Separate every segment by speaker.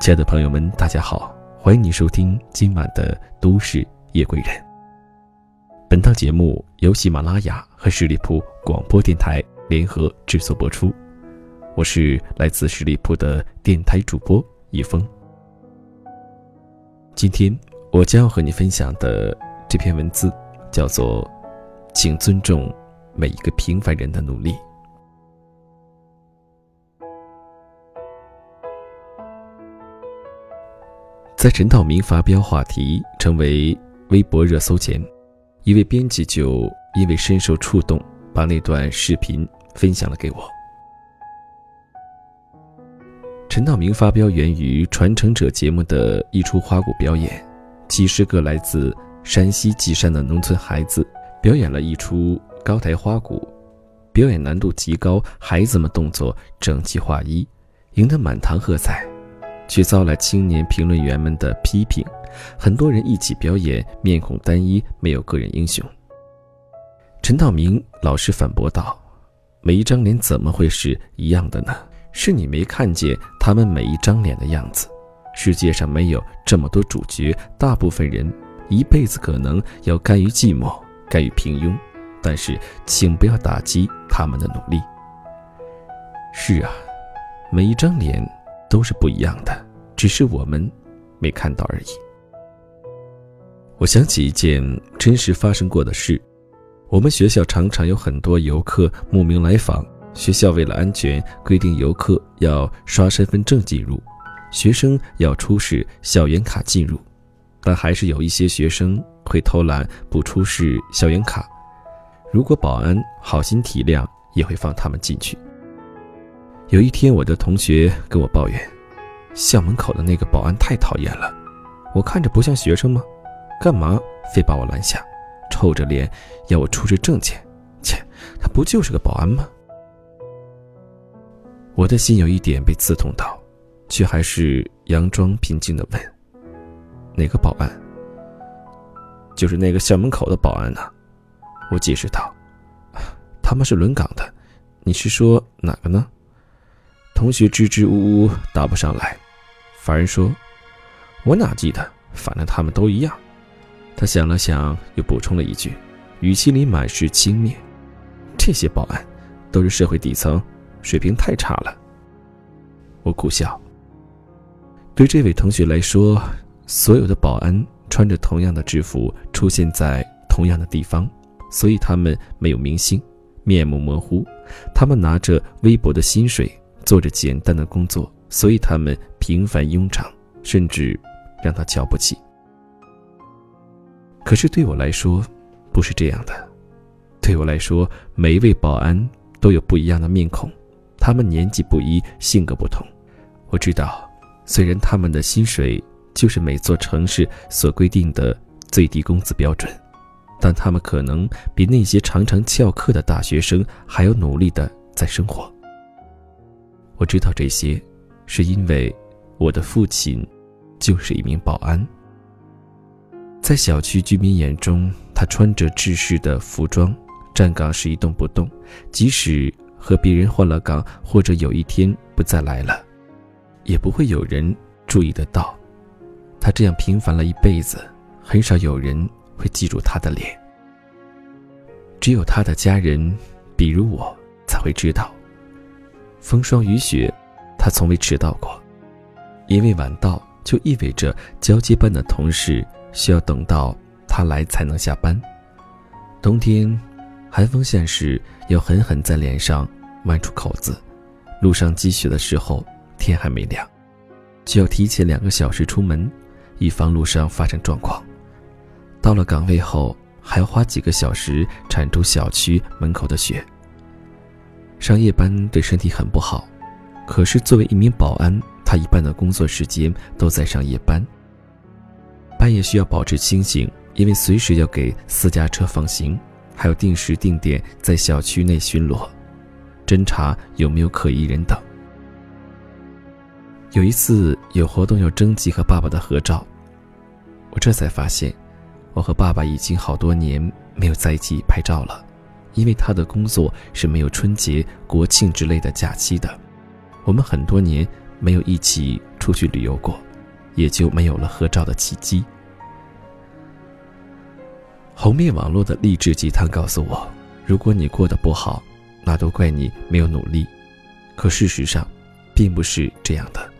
Speaker 1: 亲爱的朋友们，大家好，欢迎你收听今晚的《都市夜归人》。本档节目由喜马拉雅和十里铺广播电台联合制作播出，我是来自十里铺的电台主播一峰。今天我将要和你分享的这篇文字叫做《请尊重每一个平凡人的努力》。在陈道明发飙话题成为微博热搜前，一位编辑就因为深受触动，把那段视频分享了给我。陈道明发飙源于《传承者》节目的一出花鼓表演，几十个来自山西稷山的农村孩子表演了一出高台花鼓，表演难度极高，孩子们动作整齐划一，赢得满堂喝彩。却遭来青年评论员们的批评，很多人一起表演，面孔单一，没有个人英雄。陈道明老师反驳道：“每一张脸怎么会是一样的呢？是你没看见他们每一张脸的样子。世界上没有这么多主角，大部分人一辈子可能要甘于寂寞，甘于平庸。但是，请不要打击他们的努力。是啊，每一张脸。”都是不一样的，只是我们没看到而已。我想起一件真实发生过的事：我们学校常常有很多游客慕名来访，学校为了安全规定游客要刷身份证进入，学生要出示校园卡进入，但还是有一些学生会偷懒不出示校园卡。如果保安好心体谅，也会放他们进去。有一天，我的同学跟我抱怨，校门口的那个保安太讨厌了。我看着不像学生吗？干嘛非把我拦下，臭着脸要我出示证件？切，他不就是个保安吗？我的心有一点被刺痛到，却还是佯装平静的问：“哪个保安？”“就是那个校门口的保安呢。”我解释道。“他们是轮岗的，你是说哪个呢？”同学支支吾吾答不上来，法人说：“我哪记得，反正他们都一样。”他想了想，又补充了一句，语气里满是轻蔑：“这些保安都是社会底层，水平太差了。”我苦笑。对这位同学来说，所有的保安穿着同样的制服，出现在同样的地方，所以他们没有明星，面目模糊。他们拿着微薄的薪水。做着简单的工作，所以他们平凡庸常，甚至让他瞧不起。可是对我来说，不是这样的。对我来说，每一位保安都有不一样的面孔，他们年纪不一，性格不同。我知道，虽然他们的薪水就是每座城市所规定的最低工资标准，但他们可能比那些常常翘课的大学生还要努力的在生活。我知道这些，是因为我的父亲就是一名保安。在小区居民眼中，他穿着制式的服装，站岗时一动不动，即使和别人换了岗，或者有一天不再来了，也不会有人注意得到。他这样平凡了一辈子，很少有人会记住他的脸。只有他的家人，比如我，才会知道。风霜雨雪，他从未迟到过，因为晚到就意味着交接班的同事需要等到他来才能下班。冬天，寒风现时要狠狠在脸上剜出口子。路上积雪的时候，天还没亮，就要提前两个小时出门，以防路上发生状况。到了岗位后，还要花几个小时铲除小区门口的雪。上夜班对身体很不好，可是作为一名保安，他一半的工作时间都在上夜班。半夜需要保持清醒，因为随时要给私家车放行，还要定时定点在小区内巡逻，侦查有没有可疑人等。有一次有活动要征集和爸爸的合照，我这才发现，我和爸爸已经好多年没有在一起拍照了。因为他的工作是没有春节、国庆之类的假期的，我们很多年没有一起出去旅游过，也就没有了合照的契机。红面网络的励志鸡汤告诉我：如果你过得不好，那都怪你没有努力。可事实上，并不是这样的，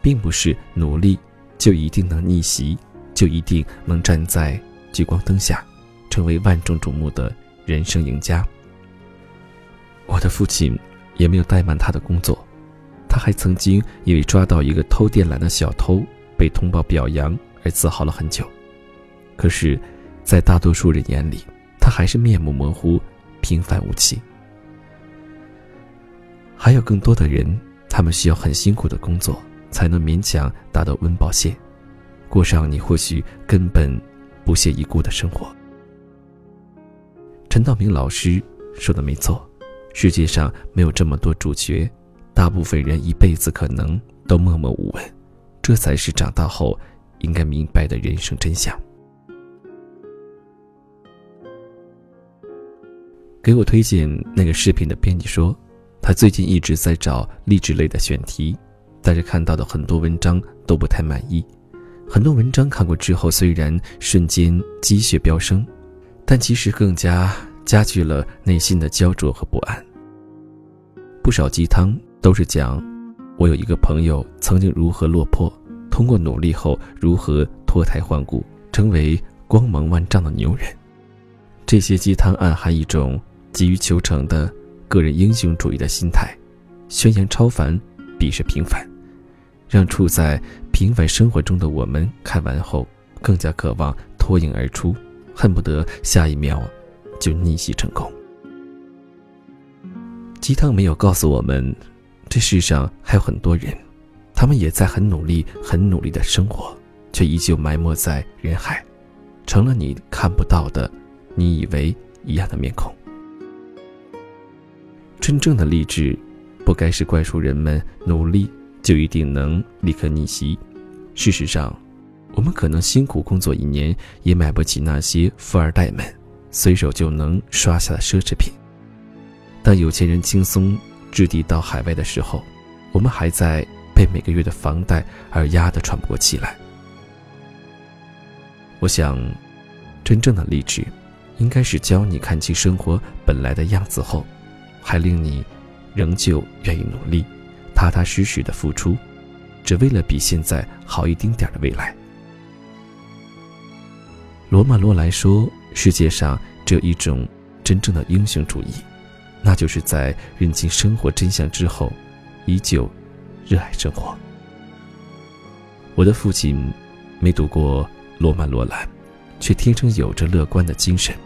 Speaker 1: 并不是努力就一定能逆袭，就一定能站在聚光灯下，成为万众瞩目的人生赢家。我的父亲也没有怠慢他的工作，他还曾经因为抓到一个偷电缆的小偷被通报表扬而自豪了很久。可是。在大多数人眼里，他还是面目模糊、平凡无奇。还有更多的人，他们需要很辛苦的工作，才能勉强达到温饱线，过上你或许根本不屑一顾的生活。陈道明老师说的没错，世界上没有这么多主角，大部分人一辈子可能都默默无闻，这才是长大后应该明白的人生真相。给我推荐那个视频的编辑说，他最近一直在找励志类的选题，但是看到的很多文章都不太满意。很多文章看过之后，虽然瞬间积血飙升，但其实更加加剧了内心的焦灼和不安。不少鸡汤都是讲，我有一个朋友曾经如何落魄，通过努力后如何脱胎换骨，成为光芒万丈的牛人。这些鸡汤暗含一种。急于求成的个人英雄主义的心态，宣扬超凡，鄙视平凡，让处在平凡生活中的我们看完后更加渴望脱颖而出，恨不得下一秒就逆袭成功。鸡汤没有告诉我们，这世上还有很多人，他们也在很努力、很努力的生活，却依旧埋没在人海，成了你看不到的、你以为一样的面孔。真正的励志，不该是灌输人们努力就一定能立刻逆袭。事实上，我们可能辛苦工作一年，也买不起那些富二代们随手就能刷下的奢侈品。当有钱人轻松置地到海外的时候，我们还在被每个月的房贷而压得喘不过气来。我想，真正的励志，应该是教你看清生活本来的样子后。还令你仍旧愿意努力，踏踏实实的付出，只为了比现在好一丁点的未来。罗曼·罗兰说：“世界上只有一种真正的英雄主义，那就是在认清生活真相之后，依旧热爱生活。”我的父亲没读过罗曼·罗兰，却天生有着乐观的精神，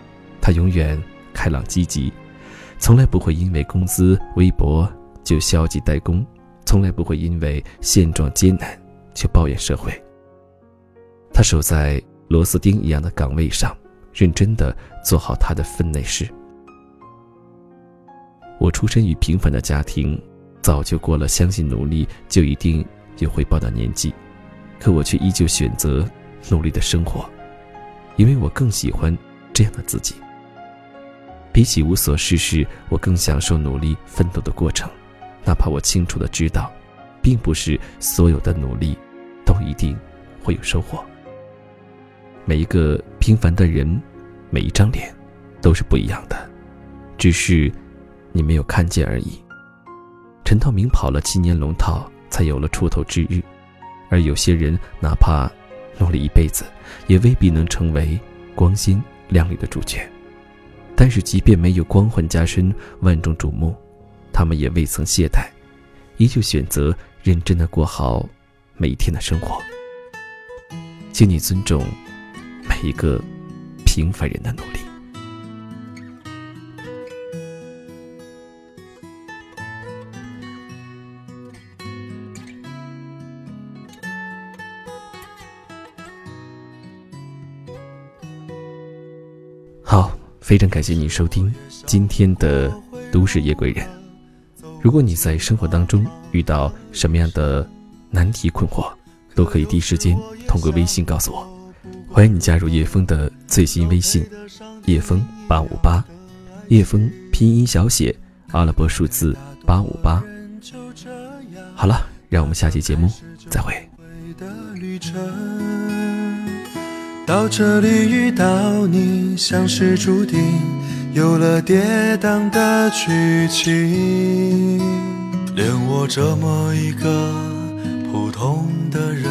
Speaker 1: 他永远开朗积极。从来不会因为工资微薄就消极怠工，从来不会因为现状艰难就抱怨社会。他守在螺丝钉一样的岗位上，认真的做好他的分内事。我出身于平凡的家庭，早就过了相信努力就一定有回报的年纪，可我却依旧选择努力的生活，因为我更喜欢这样的自己。比起无所事事，我更享受努力奋斗的过程，哪怕我清楚的知道，并不是所有的努力都一定会有收获。每一个平凡的人，每一张脸，都是不一样的，只是你没有看见而已。陈道明跑了七年龙套，才有了出头之日，而有些人哪怕努力一辈子，也未必能成为光鲜亮丽的主角。但是，即便没有光环加身、万众瞩目，他们也未曾懈怠，依旧选择认真的过好每一天的生活。请你尊重每一个平凡人的努力。好。非常感谢你收听今天的《都市夜归人》。如果你在生活当中遇到什么样的难题困惑，都可以第一时间通过微信告诉我。欢迎你加入叶枫的最新微信：叶枫八五八，叶枫拼音小写阿拉伯数字八五八。好了，让我们下期节目再会。
Speaker 2: 到这里遇到你，像是注定，有了跌宕的剧情。连我这么一个普通的人，